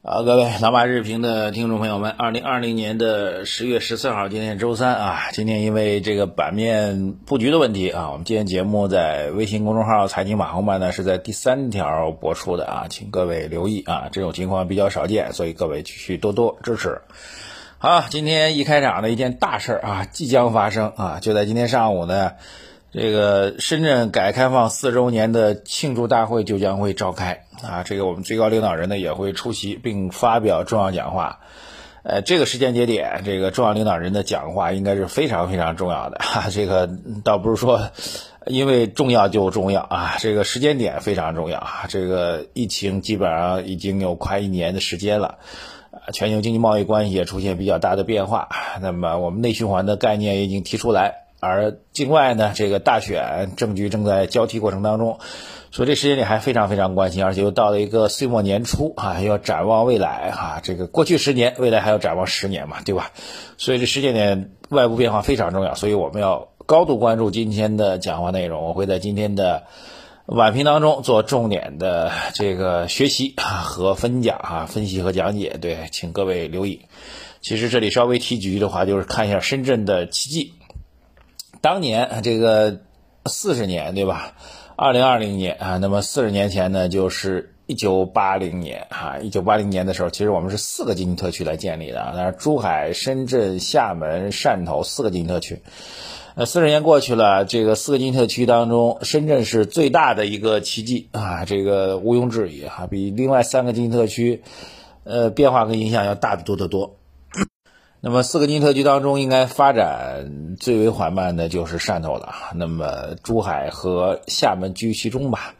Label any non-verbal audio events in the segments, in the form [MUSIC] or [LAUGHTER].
啊，各位老马日评的听众朋友们，二零二零年的十月十四号，今天周三啊，今天因为这个版面布局的问题啊，我们今天节目在微信公众号“财经马后曼”呢是在第三条播出的啊，请各位留意啊，这种情况比较少见，所以各位继续多多支持。好，今天一开场的一件大事儿啊，即将发生啊，就在今天上午呢。这个深圳改革开放四周年的庆祝大会就将会召开啊！这个我们最高领导人呢也会出席并发表重要讲话。呃，这个时间节点，这个重要领导人的讲话应该是非常非常重要的哈。[LAUGHS] 这个倒不是说因为重要就重要啊，这个时间点非常重要啊。这个疫情基本上已经有快一年的时间了，全球经济贸易关系也出现比较大的变化。那么我们内循环的概念也已经提出来。而境外呢，这个大选政局正在交替过程当中，所以这时间点还非常非常关心，而且又到了一个岁末年初啊，要展望未来哈，这个过去十年，未来还要展望十年嘛，对吧？所以这时间点外部变化非常重要，所以我们要高度关注今天的讲话内容。我会在今天的晚评当中做重点的这个学习啊和分讲啊，分析和讲解。对，请各位留意。其实这里稍微提几句的话，就是看一下深圳的奇迹。当年这个四十年对吧？二零二零年啊，那么四十年前呢，就是一九八零年啊。一九八零年的时候，其实我们是四个经济特区来建立的啊，那珠海、深圳、厦门、汕头四个经济特区。呃，四十年过去了，这个四个经济特区当中，深圳是最大的一个奇迹啊，这个毋庸置疑哈，比另外三个经济特区，呃，变化跟影响要大得多得多。那么四个经济特区当中，应该发展最为缓慢的就是汕头了。那么珠海和厦门居于其中吧。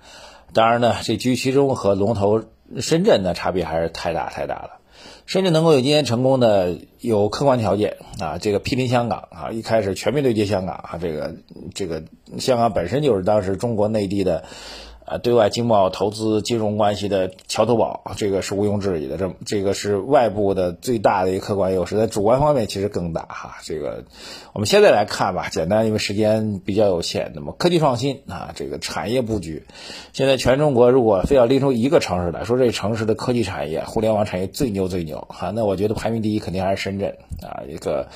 当然呢，这居于其中和龙头深圳的差别还是太大太大了。深圳能够有今天成功的，有客观条件啊，这个毗邻香港啊，一开始全面对接香港啊，这个这个香港本身就是当时中国内地的。啊，对外经贸、投资、金融关系的桥头堡，这个是毋庸置疑的。这这个是外部的最大的一个客观优势，在主观方面其实更大哈。这个我们现在来看吧，简单，因为时间比较有限。那么科技创新啊，这个产业布局，现在全中国如果非要拎出一个城市来说，这城市的科技产业、互联网产业最牛最牛哈，那我觉得排名第一肯定还是深圳啊。一个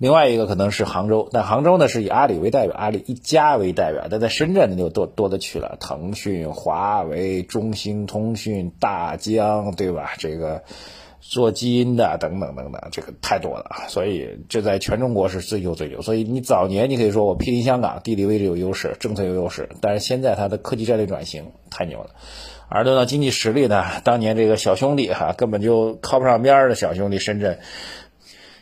另外一个可能是杭州，但杭州呢是以阿里为代表，阿里一家为代表，但在深圳呢就多多的去了，腾讯。华为、中兴通讯、大疆，对吧？这个做基因的等等等等，这个太多了！所以这在全中国是最牛最牛。所以你早年你可以说我毗邻香港，地理位置有优势，政策有优势，但是现在它的科技战略转型太牛了。而论到经济实力呢，当年这个小兄弟哈根本就靠不上边的小兄弟深圳。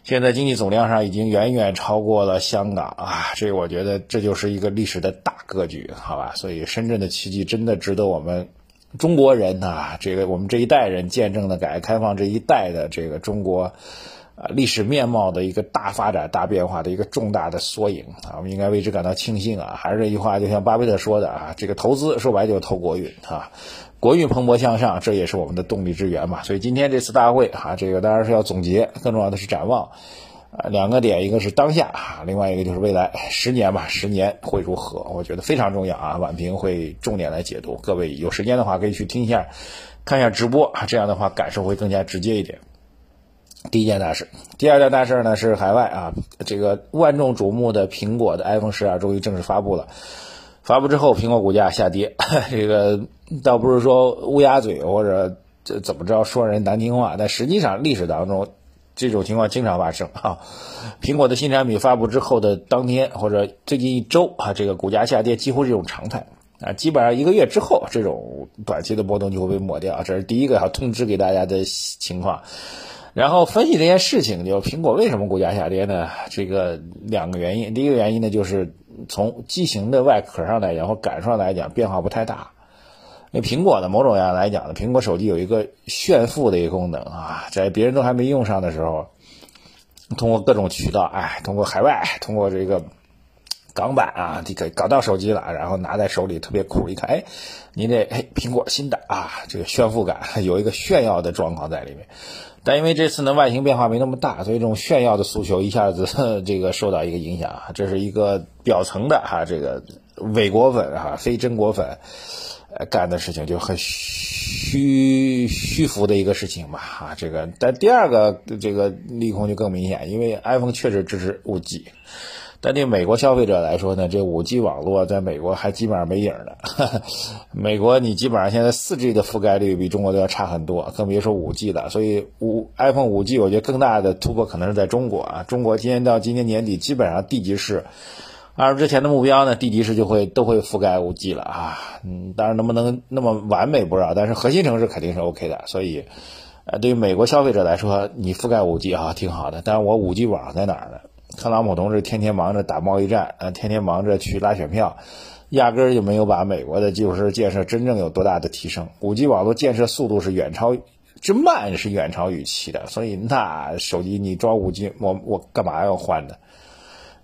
现在经济总量上已经远远超过了香港啊！这我觉得这就是一个历史的大格局，好吧？所以深圳的奇迹真的值得我们中国人啊，这个我们这一代人见证的改革开放这一代的这个中国啊历史面貌的一个大发展、大变化的一个重大的缩影啊！我们应该为之感到庆幸啊！还是这句话，就像巴菲特说的啊，这个投资说白就是投国运啊。[LAUGHS] 国运蓬勃向上，这也是我们的动力之源嘛。所以今天这次大会哈，这个当然是要总结，更重要的是展望，啊，两个点，一个是当下，另外一个就是未来十年吧，十年会如何？我觉得非常重要啊。晚评会重点来解读，各位有时间的话可以去听一下，看一下直播啊，这样的话感受会更加直接一点。第一件大事，第二件大事呢是海外啊，这个万众瞩目的苹果的 iPhone 十二终于正式发布了。发布之后，苹果股价下跌，[LAUGHS] 这个倒不是说乌鸦嘴或者这怎么着说人难听话，但实际上历史当中这种情况经常发生啊。苹果的新产品发布之后的当天或者最近一周啊，这个股价下跌几乎是一种常态啊。基本上一个月之后，这种短期的波动就会被抹掉，这是第一个要通知给大家的情况。然后分析这件事情，就苹果为什么股价下跌呢？这个两个原因，第一个原因呢就是。从机型的外壳上来讲或感受上来讲变化不太大，因为苹果的某种样来讲呢，苹果手机有一个炫富的一个功能啊，在别人都还没用上的时候，通过各种渠道，哎，通过海外，通过这个港版啊，这个搞到手机了，然后拿在手里特别酷，一看，哎，你这哎苹果新的啊，这个炫富感 [LAUGHS] 有一个炫耀的状况在里面。但因为这次呢外形变化没那么大，所以这种炫耀的诉求一下子 [LAUGHS] 这个受到一个影响啊，这是一个表层的哈，这个伪果粉哈，非真果粉，干的事情，就很虚虚浮的一个事情吧。啊，这个，但第二个这个利空就更明显，因为 iPhone 确实支持五 G。但对美国消费者来说呢，这五 G 网络在美国还基本上没影儿呢。[LAUGHS] 美国你基本上现在四 G 的覆盖率比中国都要差很多，更别说五 G 了。所以五 iPhone 五 G 我觉得更大的突破可能是在中国啊。中国今年到今年年底基本上地级市，按照之前的目标呢，地级市就会都会覆盖五 G 了啊。嗯，当然能不能那么完美不知道，但是核心城市肯定是 OK 的。所以，呃，对于美国消费者来说，你覆盖五 G 啊挺好的，但是我五 G 网在哪儿呢？特朗普同志天天忙着打贸易战，呃，天天忙着去拉选票，压根儿就没有把美国的基础设施建设真正有多大的提升。五 G 网络建设速度是远超之慢，是远超预期的。所以，那手机你装五 G，我我干嘛要换呢？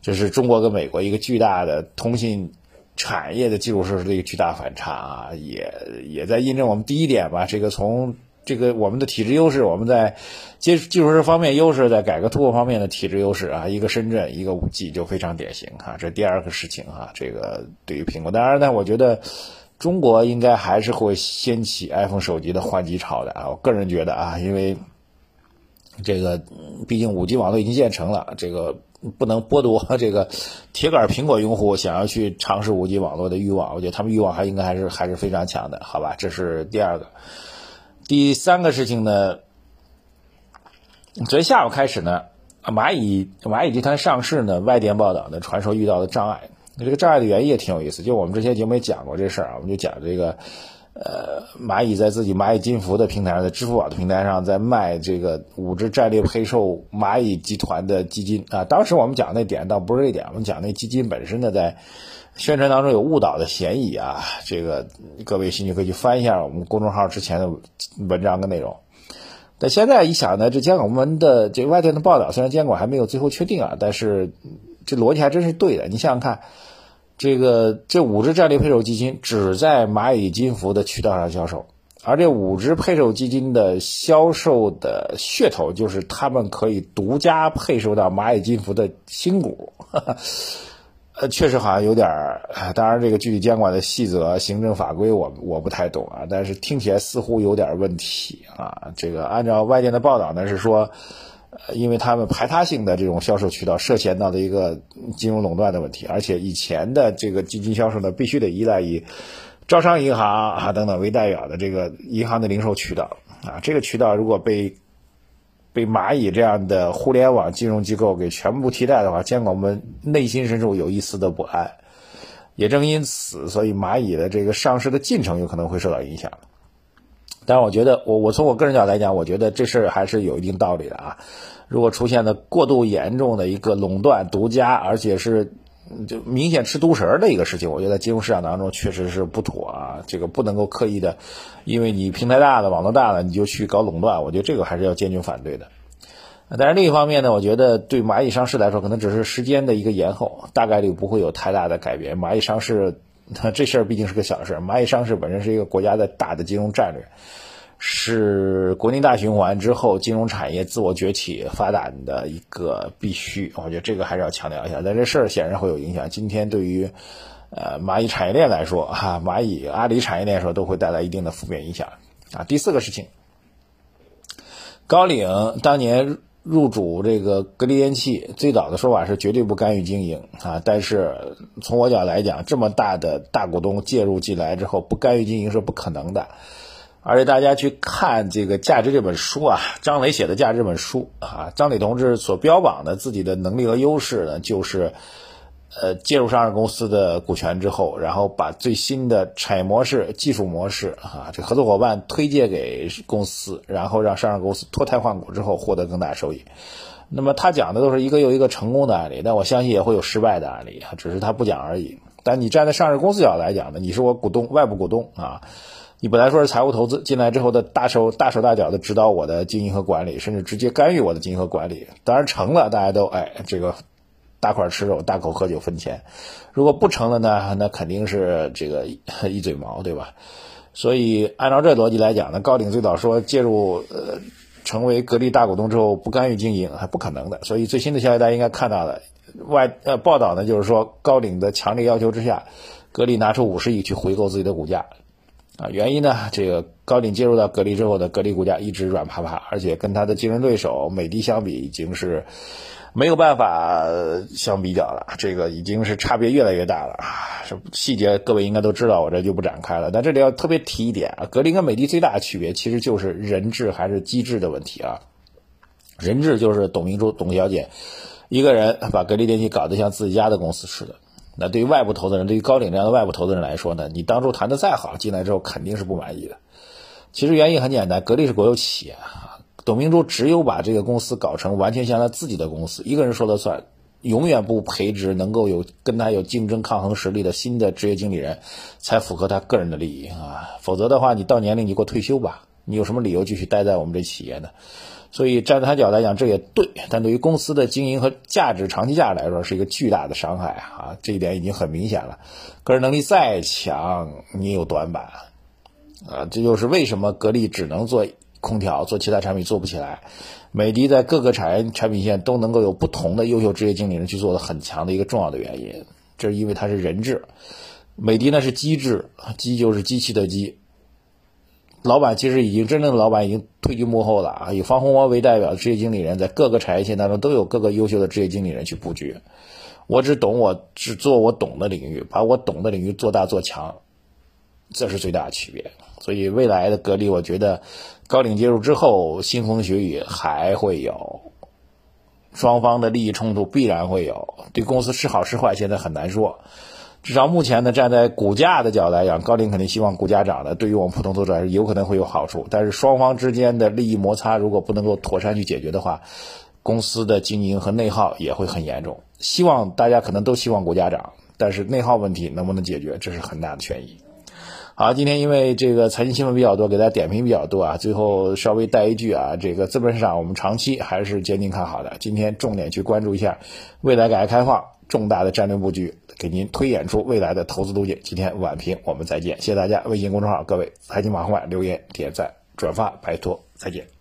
这是中国跟美国一个巨大的通信产业的基础设施的一个巨大反差啊，也也在印证我们第一点吧。这个从这个我们的体制优势，我们在基基础设施方面优势，在改革突破方面的体制优势啊，一个深圳，一个五 G 就非常典型哈。这第二个事情哈，这个对于苹果，当然呢，我觉得中国应该还是会掀起 iPhone 手机的换机潮的啊。我个人觉得啊，因为这个毕竟五 G 网络已经建成了，这个不能剥夺这个铁杆苹果用户想要去尝试五 G 网络的欲望。我觉得他们欲望还应该还是还是非常强的，好吧？这是第二个。第三个事情呢，昨天下午开始呢，蚂蚁蚂蚁集团上市呢，外电报道呢，传说遇到的障碍。那这个障碍的原因也挺有意思，就我们之前节目也讲过这事儿啊，我们就讲这个，呃，蚂蚁在自己蚂蚁金服的平台上，在支付宝的平台上，在卖这个五只战略配售蚂蚁集团的基金啊。当时我们讲那点倒不是这点，我们讲那基金本身呢，在。宣传当中有误导的嫌疑啊！这个各位兴趣可以去翻一下我们公众号之前的文章跟内容。但现在一想呢，这监管部门的这外电的报道，虽然监管还没有最后确定啊，但是这逻辑还真是对的。你想想看，这个这五只战略配售基金只在蚂蚁金服的渠道上销售，而这五只配售基金的销售的噱头就是他们可以独家配售到蚂蚁金服的新股。呃，确实好像有点儿，当然这个具体监管的细则、行政法规我我不太懂啊，但是听起来似乎有点问题啊。这个按照外界的报道呢，是说，因为他们排他性的这种销售渠道涉嫌到了一个金融垄断的问题，而且以前的这个基金销售呢，必须得依赖以招商银行啊等等为代表的这个银行的零售渠道啊，这个渠道如果被被蚂蚁这样的互联网金融机构给全部替代的话，监管部门内心深处有一丝的不安。也正因此，所以蚂蚁的这个上市的进程有可能会受到影响。但是我觉得，我我从我个人角度来讲，我觉得这事儿还是有一定道理的啊。如果出现了过度严重的一个垄断、独家，而且是。就明显吃独食儿的一个事情，我觉得金融市场当中确实是不妥啊，这个不能够刻意的，因为你平台大了、网络大了，你就去搞垄断，我觉得这个还是要坚决反对的。但是另一方面呢，我觉得对蚂蚁上市来说，可能只是时间的一个延后，大概率不会有太大的改变。蚂蚁上市，[LAUGHS] 那这事儿毕竟是个小事，蚂蚁上市本身是一个国家的大的金融战略。是国内大循环之后金融产业自我崛起发展的一个必须，我觉得这个还是要强调一下。但这事儿显然会有影响。今天对于呃蚂蚁产业链来说，哈，蚂蚁、阿里产业链来说都会带来一定的负面影响啊。第四个事情，高瓴当年入主这个格力电器，最早的说法是绝对不干预经营啊。但是从我角来讲，这么大的大股东介入进来之后，不干预经营是不可能的。而且大家去看这个《价值》这本书啊，张磊写的《价值》这本书啊，张磊同志所标榜的自己的能力和优势呢，就是，呃，介入上市公司的股权之后，然后把最新的产业模式、技术模式啊，这合作伙伴推荐给公司，然后让上市公司脱胎换骨之后获得更大收益。那么他讲的都是一个又一个成功的案例，但我相信也会有失败的案例啊，只是他不讲而已。但你站在上市公司角度来讲呢，你是我股东、外部股东啊。你本来说是财务投资进来之后的大手大手大脚的指导我的经营和管理，甚至直接干预我的经营和管理。当然成了，大家都哎这个大块吃肉，大口喝酒分钱。如果不成了呢，那肯定是这个一嘴毛，对吧？所以按照这逻辑来讲呢，高鼎最早说介入呃成为格力大股东之后不干预经营，还不可能的。所以最新的消息大家应该看到了，外呃报道呢就是说高鼎的强烈要求之下，格力拿出五十亿去回购自己的股价。啊，原因呢，这个高瓴介入到格力之后的格力股价一直软趴趴，而且跟它的竞争对手美的相比，已经是没有办法相比较了，这个已经是差别越来越大了啊。这细节各位应该都知道，我这就不展开了。但这里要特别提一点啊，格力跟美的最大的区别其实就是人质还是机制的问题啊。人质就是董明珠董小姐一个人把格力电器搞得像自己家的公司似的。那对于外部投资人，对于高瓴这样的外部投资人来说呢，你当初谈的再好，进来之后肯定是不满意的。其实原因很简单，格力是国有企业，董明珠只有把这个公司搞成完全像他自己的公司，一个人说了算，永远不培植能够有跟他有竞争抗衡实力的新的职业经理人，才符合他个人的利益啊。否则的话，你到年龄你给我退休吧，你有什么理由继续待在我们这企业呢？所以站在他角度来讲，这也对，但对于公司的经营和价值、长期价值来说，是一个巨大的伤害啊！这一点已经很明显了。个人能力再强，你有短板啊！这就是为什么格力只能做空调，做其他产品做不起来。美的在各个产业产品线都能够有不同的优秀职业经理人去做的很强的一个重要的原因，这是因为它是人质。美的呢是机制，机就是机器的机。老板其实已经真正的老板已经退居幕后了啊！以方洪波为代表的职业经理人，在各个产业线当中都有各个优秀的职业经理人去布局。我只懂，我只做我懂的领域，把我懂的领域做大做强，这是最大的区别。所以未来的格力，我觉得高瓴介入之后，腥风血雨还会有，双方的利益冲突必然会有，对公司是好是坏，现在很难说。至少目前呢，站在股价的角度来讲，高瓴肯定希望股价涨的，对于我们普通投资者有可能会有好处。但是双方之间的利益摩擦如果不能够妥善去解决的话，公司的经营和内耗也会很严重。希望大家可能都希望股价涨，但是内耗问题能不能解决，这是很大的悬疑。好，今天因为这个财经新闻比较多，给大家点评比较多啊，最后稍微带一句啊，这个资本市场我们长期还是坚定看好的。今天重点去关注一下未来改革开放重大的战略布局。给您推演出未来的投资路径。今天晚评，我们再见，谢谢大家。微信公众号各位财经马红晚留言点赞转发，拜托，再见。